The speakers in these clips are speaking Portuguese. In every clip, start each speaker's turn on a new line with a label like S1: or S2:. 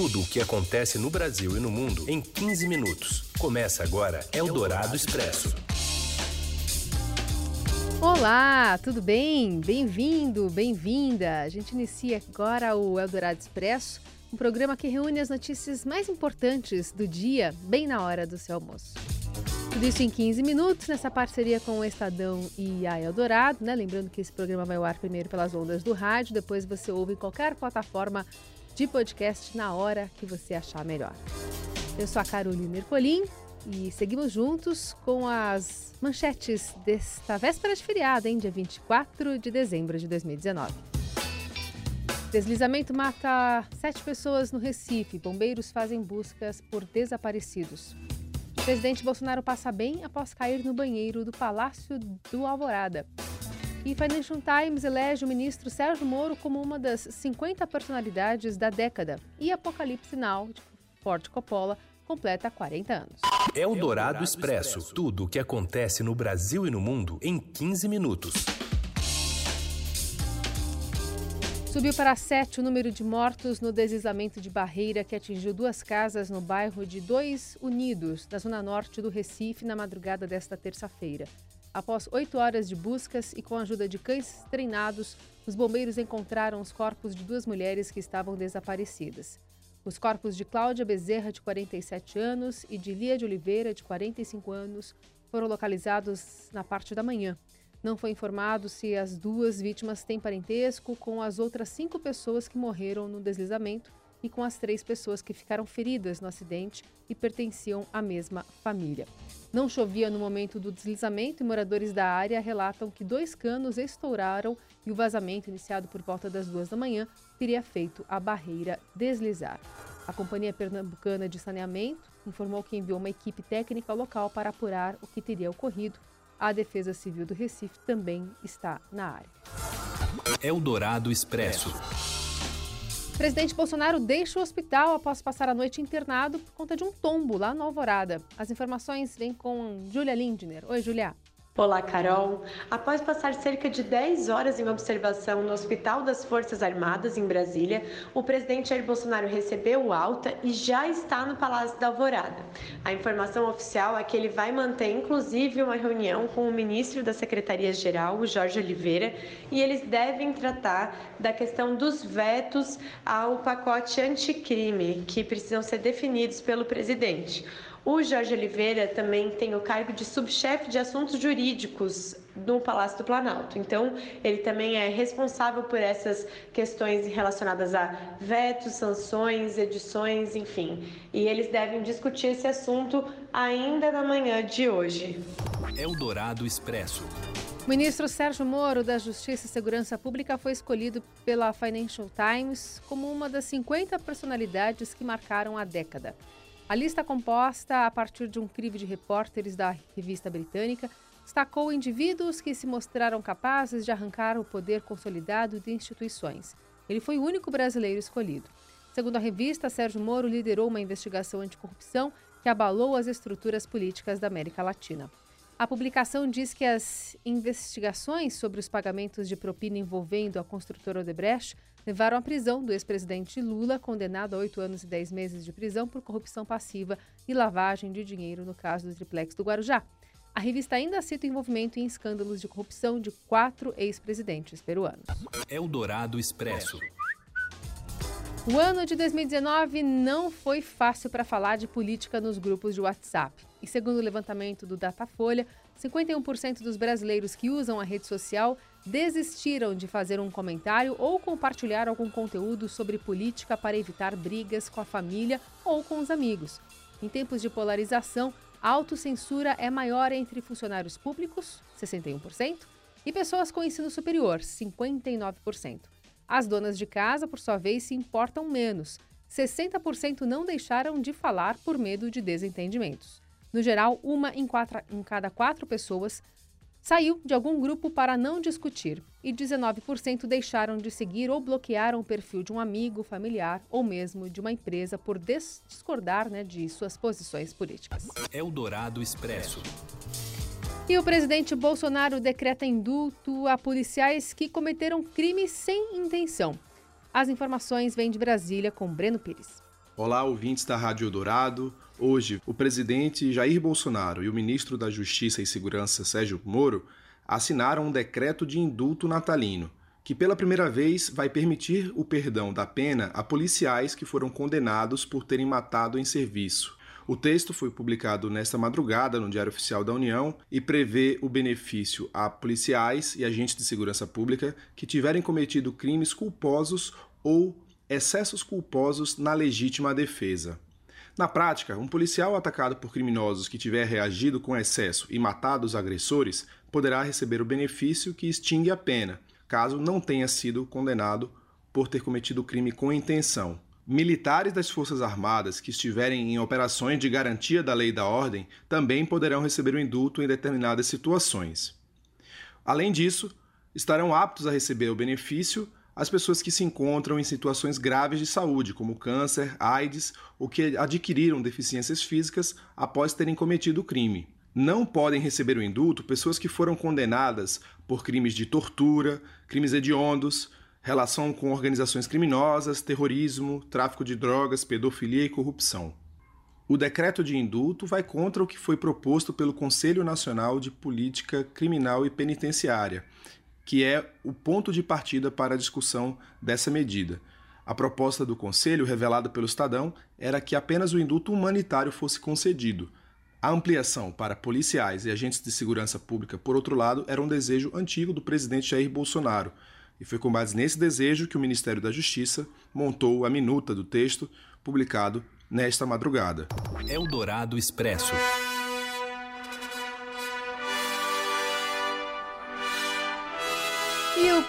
S1: Tudo o que acontece no Brasil e no mundo em 15 minutos. Começa agora Eldorado Expresso.
S2: Olá, tudo bem? Bem-vindo, bem-vinda. A gente inicia agora o Eldorado Expresso, um programa que reúne as notícias mais importantes do dia, bem na hora do seu almoço. Tudo isso em 15 minutos, nessa parceria com o Estadão e a Eldorado, né? Lembrando que esse programa vai ao ar primeiro pelas ondas do rádio, depois você ouve em qualquer plataforma de podcast na hora que você achar melhor. Eu sou a Carolina Ercolim e seguimos juntos com as manchetes desta véspera de feriado, hein? Dia 24 de dezembro de 2019. Deslizamento mata sete pessoas no Recife. Bombeiros fazem buscas por desaparecidos. Presidente Bolsonaro passa bem após cair no banheiro do Palácio do Alvorada. E Financial Times elege o ministro Sérgio Moro como uma das 50 personalidades da década. E Apocalipse Now, de Ford Coppola, completa 40 anos.
S1: É o Dourado Expresso. Tudo o que acontece no Brasil e no mundo em 15 minutos.
S2: Subiu para sete o número de mortos no deslizamento de barreira que atingiu duas casas no bairro de Dois Unidos, na zona norte do Recife, na madrugada desta terça-feira. Após oito horas de buscas e com a ajuda de cães treinados, os bombeiros encontraram os corpos de duas mulheres que estavam desaparecidas. Os corpos de Cláudia Bezerra, de 47 anos, e de Lia de Oliveira, de 45 anos, foram localizados na parte da manhã. Não foi informado se as duas vítimas têm parentesco com as outras cinco pessoas que morreram no deslizamento e com as três pessoas que ficaram feridas no acidente e pertenciam à mesma família. Não chovia no momento do deslizamento e moradores da área relatam que dois canos estouraram e o vazamento, iniciado por volta das duas da manhã, teria feito a barreira deslizar. A Companhia Pernambucana de Saneamento informou que enviou uma equipe técnica local para apurar o que teria ocorrido a Defesa Civil do Recife também está na área.
S1: Eldorado Expresso.
S2: Presidente Bolsonaro deixa o hospital após passar a noite internado por conta de um tombo lá na Alvorada. As informações vêm com Júlia Lindner. Oi, Júlia.
S3: Olá, Carol. Após passar cerca de 10 horas em observação no Hospital das Forças Armadas, em Brasília, o presidente Jair Bolsonaro recebeu alta e já está no Palácio da Alvorada. A informação oficial é que ele vai manter, inclusive, uma reunião com o ministro da Secretaria-Geral, Jorge Oliveira, e eles devem tratar da questão dos vetos ao pacote anticrime, que precisam ser definidos pelo presidente. O Jorge Oliveira também tem o cargo de subchefe de assuntos jurídicos no Palácio do Planalto. Então, ele também é responsável por essas questões relacionadas a vetos, sanções, edições, enfim. E eles devem discutir esse assunto ainda na manhã de hoje.
S1: Eldorado Expresso.
S2: O ministro Sérgio Moro, da Justiça e Segurança Pública, foi escolhido pela Financial Times como uma das 50 personalidades que marcaram a década. A lista composta a partir de um crivo de repórteres da revista britânica destacou indivíduos que se mostraram capazes de arrancar o poder consolidado de instituições. Ele foi o único brasileiro escolhido. Segundo a revista, Sérgio Moro liderou uma investigação anticorrupção que abalou as estruturas políticas da América Latina. A publicação diz que as investigações sobre os pagamentos de propina envolvendo a construtora Odebrecht levaram à prisão do ex-presidente Lula, condenado a oito anos e dez meses de prisão por corrupção passiva e lavagem de dinheiro no caso do triplex do Guarujá. A revista ainda cita o envolvimento em escândalos de corrupção de quatro ex-presidentes peruanos.
S1: Eldorado Expresso.
S2: O ano de 2019 não foi fácil para falar de política nos grupos de WhatsApp. E segundo o levantamento do Datafolha, 51% dos brasileiros que usam a rede social desistiram de fazer um comentário ou compartilhar algum conteúdo sobre política para evitar brigas com a família ou com os amigos. Em tempos de polarização, a autocensura é maior entre funcionários públicos, 61%, e pessoas com ensino superior, 59%. As donas de casa, por sua vez, se importam menos. 60% não deixaram de falar por medo de desentendimentos. No geral, uma em, quatro, em cada quatro pessoas saiu de algum grupo para não discutir e 19% deixaram de seguir ou bloquearam o perfil de um amigo, familiar ou mesmo de uma empresa por discordar né, de suas posições políticas.
S1: Eldorado Expresso.
S2: E o presidente Bolsonaro decreta indulto a policiais que cometeram crimes sem intenção. As informações vêm de Brasília com Breno Pires.
S4: Olá, ouvintes da Rádio Dourado. Hoje, o presidente Jair Bolsonaro e o ministro da Justiça e Segurança Sérgio Moro assinaram um decreto de indulto natalino, que pela primeira vez vai permitir o perdão da pena a policiais que foram condenados por terem matado em serviço. O texto foi publicado nesta madrugada no Diário Oficial da União e prevê o benefício a policiais e agentes de segurança pública que tiverem cometido crimes culposos ou excessos culposos na legítima defesa. Na prática, um policial atacado por criminosos que tiver reagido com excesso e matado os agressores poderá receber o benefício que extingue a pena, caso não tenha sido condenado por ter cometido o crime com intenção. Militares das Forças Armadas que estiverem em operações de garantia da lei e da ordem também poderão receber o indulto em determinadas situações. Além disso, estarão aptos a receber o benefício as pessoas que se encontram em situações graves de saúde, como câncer, AIDS ou que adquiriram deficiências físicas após terem cometido o crime. Não podem receber o indulto pessoas que foram condenadas por crimes de tortura, crimes hediondos, relação com organizações criminosas, terrorismo, tráfico de drogas, pedofilia e corrupção. O decreto de indulto vai contra o que foi proposto pelo Conselho Nacional de Política Criminal e Penitenciária que é o ponto de partida para a discussão dessa medida. A proposta do Conselho, revelada pelo Estadão, era que apenas o indulto humanitário fosse concedido. A ampliação para policiais e agentes de segurança pública, por outro lado, era um desejo antigo do presidente Jair Bolsonaro. E foi com base nesse desejo que o Ministério da Justiça montou a minuta do texto, publicado nesta madrugada.
S1: Eldorado Expresso.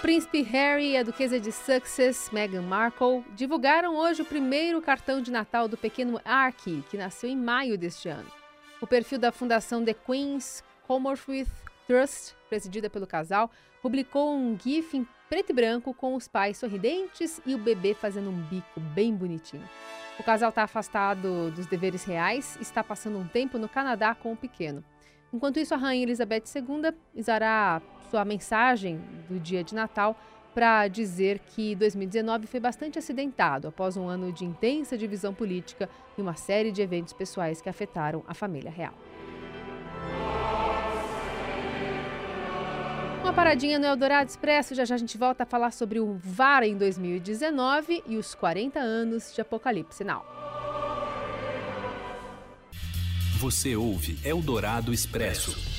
S2: Príncipe Harry e a duquesa de Sussex, Meghan Markle, divulgaram hoje o primeiro cartão de Natal do pequeno Archie, que nasceu em maio deste ano. O perfil da Fundação The Queen's Commonwealth Trust, presidida pelo casal, publicou um gif em preto e branco com os pais sorridentes e o bebê fazendo um bico bem bonitinho. O casal está afastado dos deveres reais e está passando um tempo no Canadá com o pequeno. Enquanto isso, a rainha Elizabeth II usará sua mensagem do dia de Natal para dizer que 2019 foi bastante acidentado após um ano de intensa divisão política e uma série de eventos pessoais que afetaram a família real. Uma paradinha no Eldorado Expresso, já já a gente volta a falar sobre o VAR em 2019 e os 40 anos de Apocalipse Now.
S1: Você ouve Eldorado Expresso.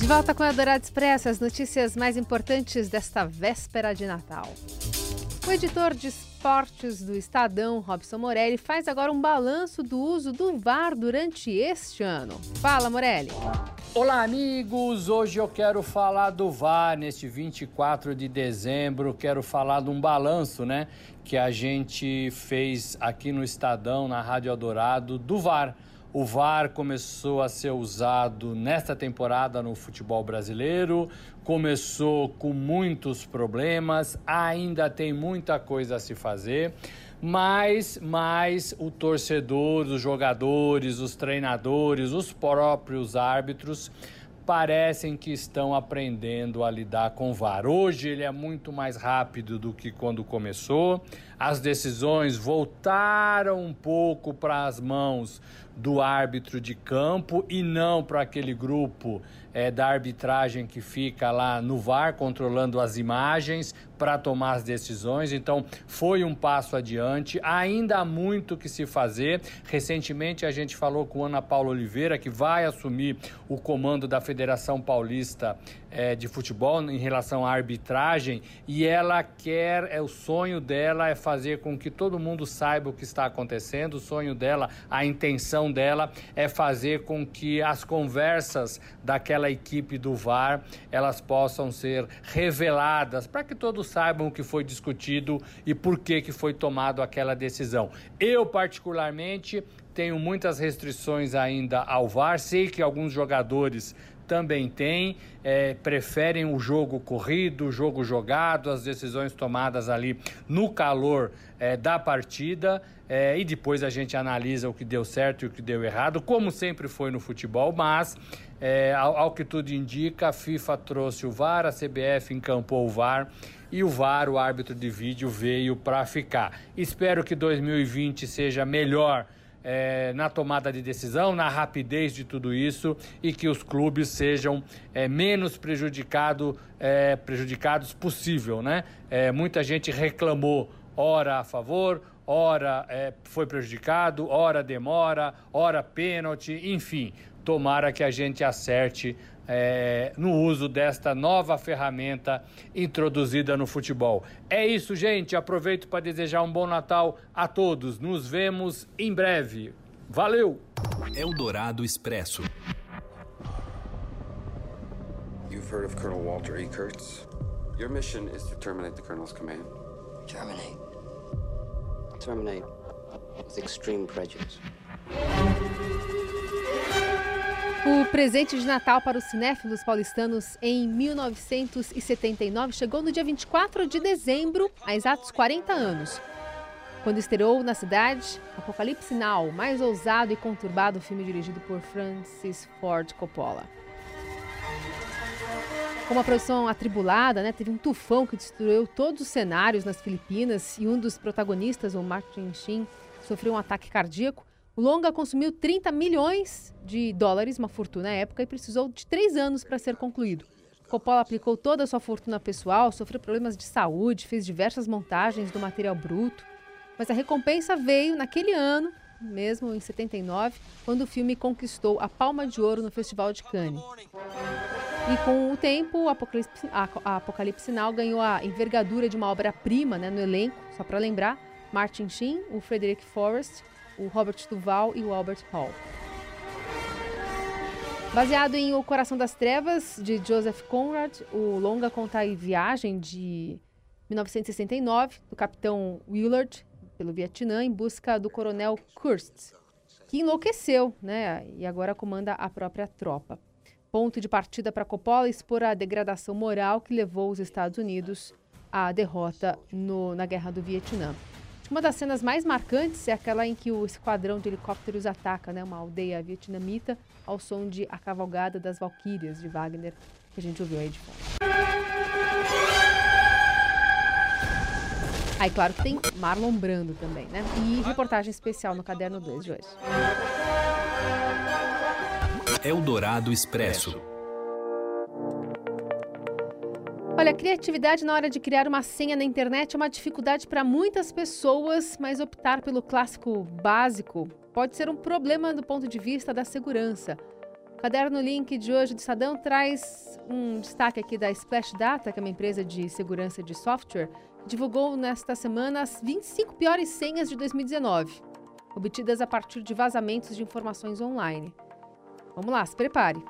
S2: De volta com a Dourado Expresso, as notícias mais importantes desta véspera de Natal. O editor de esportes do Estadão, Robson Morelli, faz agora um balanço do uso do VAR durante este ano. Fala, Morelli.
S5: Olá, amigos! Hoje eu quero falar do VAR neste 24 de dezembro. Quero falar de um balanço, né? Que a gente fez aqui no Estadão, na Rádio Eldorado, do VAR o VAR começou a ser usado nesta temporada no futebol brasileiro, começou com muitos problemas, ainda tem muita coisa a se fazer, mas, mas o torcedor, os jogadores, os treinadores, os próprios árbitros parecem que estão aprendendo a lidar com o VAR. Hoje ele é muito mais rápido do que quando começou. As decisões voltaram um pouco para as mãos do árbitro de campo e não para aquele grupo é, da arbitragem que fica lá no VAR controlando as imagens para tomar as decisões. Então, foi um passo adiante. Ainda há muito que se fazer. Recentemente, a gente falou com Ana Paula Oliveira, que vai assumir o comando da Federação Paulista é, de Futebol em relação à arbitragem, e ela quer, é o sonho dela é fazer com que todo mundo saiba o que está acontecendo. O sonho dela, a intenção dela é fazer com que as conversas daquela equipe do VAR elas possam ser reveladas para que todos saibam o que foi discutido e por que, que foi tomado aquela decisão. Eu, particularmente, tenho muitas restrições ainda ao VAR, sei que alguns jogadores também têm, é, preferem o jogo corrido, o jogo jogado, as decisões tomadas ali no calor é, da partida. É, e depois a gente analisa o que deu certo e o que deu errado, como sempre foi no futebol, mas é, ao, ao, que tudo indica, a FIFA trouxe o VAR, a CBF encampou o VAR e o VAR, o árbitro de vídeo, veio para ficar. Espero que 2020 seja melhor é, na tomada de decisão, na rapidez de tudo isso e que os clubes sejam é, menos prejudicado, é, prejudicados possível, né? É, muita gente reclamou hora a favor, hora é, foi prejudicado, hora demora, hora pênalti, enfim. Tomara que a gente acerte é, no uso desta nova ferramenta introduzida no futebol. É isso, gente. Aproveito para desejar um bom Natal a todos. Nos vemos em breve. Valeu!
S1: Eldorado Expresso.
S6: You've heard of Colonel Walter E. Kurtz? Your mission is to terminate the Colonel's command.
S7: Terminate. Terminate with extreme prejudice.
S2: O presente de Natal para os cinéfilos paulistanos em 1979 chegou no dia 24 de dezembro, há exatos 40 anos, quando estreou na cidade Apocalipse Now, mais ousado e conturbado filme dirigido por Francis Ford Coppola. Com uma produção atribulada, né, teve um tufão que destruiu todos os cenários nas Filipinas e um dos protagonistas, o Martin Sheen, sofreu um ataque cardíaco. O longa consumiu 30 milhões de dólares, uma fortuna à época, e precisou de três anos para ser concluído. Coppola aplicou toda a sua fortuna pessoal, sofreu problemas de saúde, fez diversas montagens do material bruto. Mas a recompensa veio naquele ano, mesmo em 79, quando o filme conquistou a Palma de Ouro no Festival de Cannes. E com o tempo, Apocalipse, a Apocalipse Now ganhou a envergadura de uma obra-prima né, no elenco, só para lembrar, Martin Sheen, o Frederick Forrest, o Robert Duval e o Albert Hall. Baseado em O Coração das Trevas, de Joseph Conrad, o longa conta a viagem de 1969 do capitão Willard pelo Vietnã em busca do coronel Kurtz, que enlouqueceu né, e agora comanda a própria tropa. Ponto de partida para Coppola expor a degradação moral que levou os Estados Unidos à derrota no, na Guerra do Vietnã. Uma das cenas mais marcantes é aquela em que o esquadrão de helicópteros ataca né, uma aldeia vietnamita ao som de A Cavalgada das Valquírias, de Wagner, que a gente ouviu aí de fora. Aí, claro que tem Marlon Brando também, né? E reportagem especial no Caderno 2 de hoje.
S1: Eldorado Expresso.
S2: Olha, criatividade na hora de criar uma senha na internet é uma dificuldade para muitas pessoas, mas optar pelo clássico básico pode ser um problema do ponto de vista da segurança. O caderno Link de hoje do Estadão traz um destaque aqui da Splash Data, que é uma empresa de segurança de software, divulgou nesta semana as 25 piores senhas de 2019, obtidas a partir de vazamentos de informações online. Vamos lá, se prepare.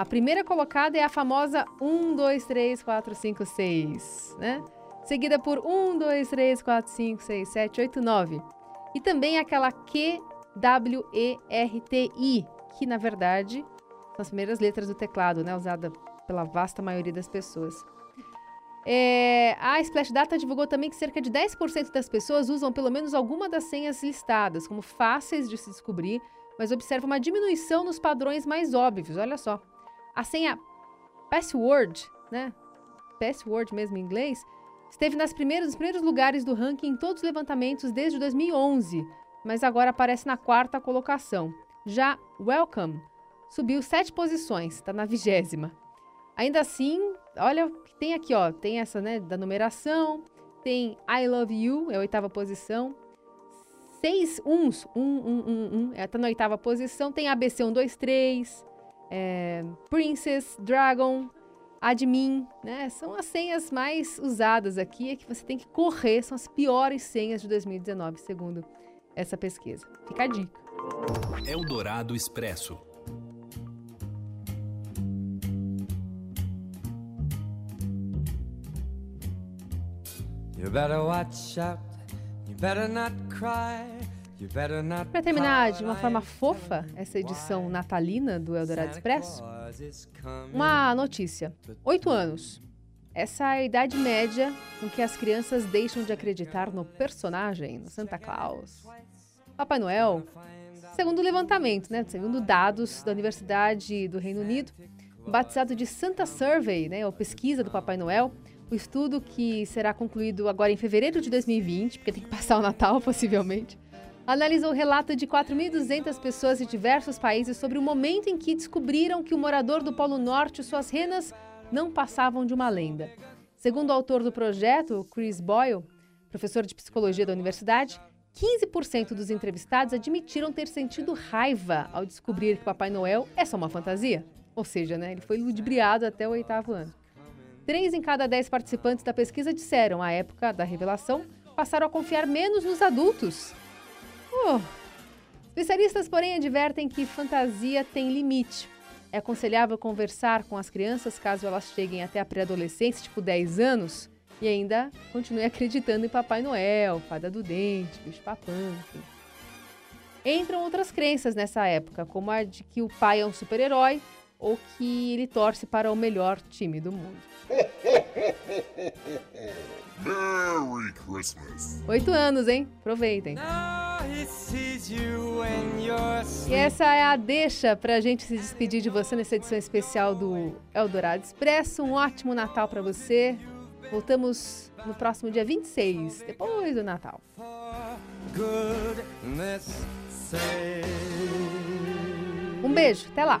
S2: A primeira colocada é a famosa 1, 2, 3, 4, 5, 6, né? Seguida por 1, 2, 3, 4, 5, 6, 7, 8, 9. E também aquela QWERTI, que na verdade são as primeiras letras do teclado, né? Usada pela vasta maioria das pessoas. É, a Splash Data divulgou também que cerca de 10% das pessoas usam pelo menos alguma das senhas listadas como fáceis de se descobrir, mas observa uma diminuição nos padrões mais óbvios. Olha só. A senha password, né? Password mesmo em inglês, esteve nas primeiras, nos primeiros lugares do ranking em todos os levantamentos desde 2011, mas agora aparece na quarta colocação. Já Welcome subiu sete posições, está na vigésima. Ainda assim, olha o que tem aqui, ó, tem essa, né, da numeração, tem I Love You, é a oitava posição. Seis uns, um, um, um, um, é, tá na oitava posição. Tem ABC 1, 2, 3, é, Princess, Dragon, Admin, né? São as senhas mais usadas aqui, é que você tem que correr, são as piores senhas de 2019, segundo essa pesquisa. Fica a dica.
S1: Eldorado Expresso.
S2: You better watch out, you better not cry. Para terminar de uma forma fofa essa edição natalina do Eldorado Expresso, uma notícia. Oito anos. Essa é a idade média com que as crianças deixam de acreditar no personagem, no Santa Claus. Papai Noel, segundo levantamento, né, segundo dados da Universidade do Reino Unido, batizado de Santa Survey, né, ou pesquisa do Papai Noel, O estudo, que será concluído agora em fevereiro de 2020, porque tem que passar o Natal possivelmente, analisou o relato de 4.200 pessoas de diversos países sobre o momento em que descobriram que o morador do Polo Norte e suas renas não passavam de uma lenda. Segundo o autor do projeto, Chris Boyle, professor de psicologia da universidade, 15% dos entrevistados admitiram ter sentido raiva ao descobrir que Papai Noel é só uma fantasia. Ou seja, né, ele foi ludibriado até o oitavo ano. Três em cada dez participantes da pesquisa disseram, à época da revelação, passaram a confiar menos nos adultos. Oh. Especialistas, porém, advertem que fantasia tem limite. É aconselhável conversar com as crianças caso elas cheguem até a pré-adolescência, tipo 10 anos, e ainda continue acreditando em Papai Noel, Fada do Dente, Bicho Papão, enfim. Entram outras crenças nessa época, como a de que o pai é um super-herói ou que ele torce para o melhor time do mundo. Merry Christmas! Oito anos, hein? Aproveitem. E essa é a deixa para a gente se despedir de você nessa edição especial do Eldorado Expresso. Um ótimo Natal para você. Voltamos no próximo dia 26, depois do Natal. Um beijo, até lá.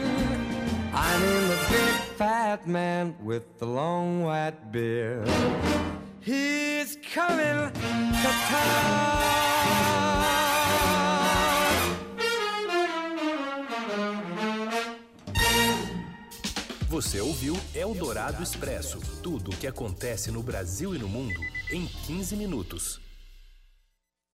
S2: Fat man with the long white beard. He's coming to town.
S1: Você ouviu Eldorado Expresso tudo o que acontece no Brasil e no mundo em 15 minutos.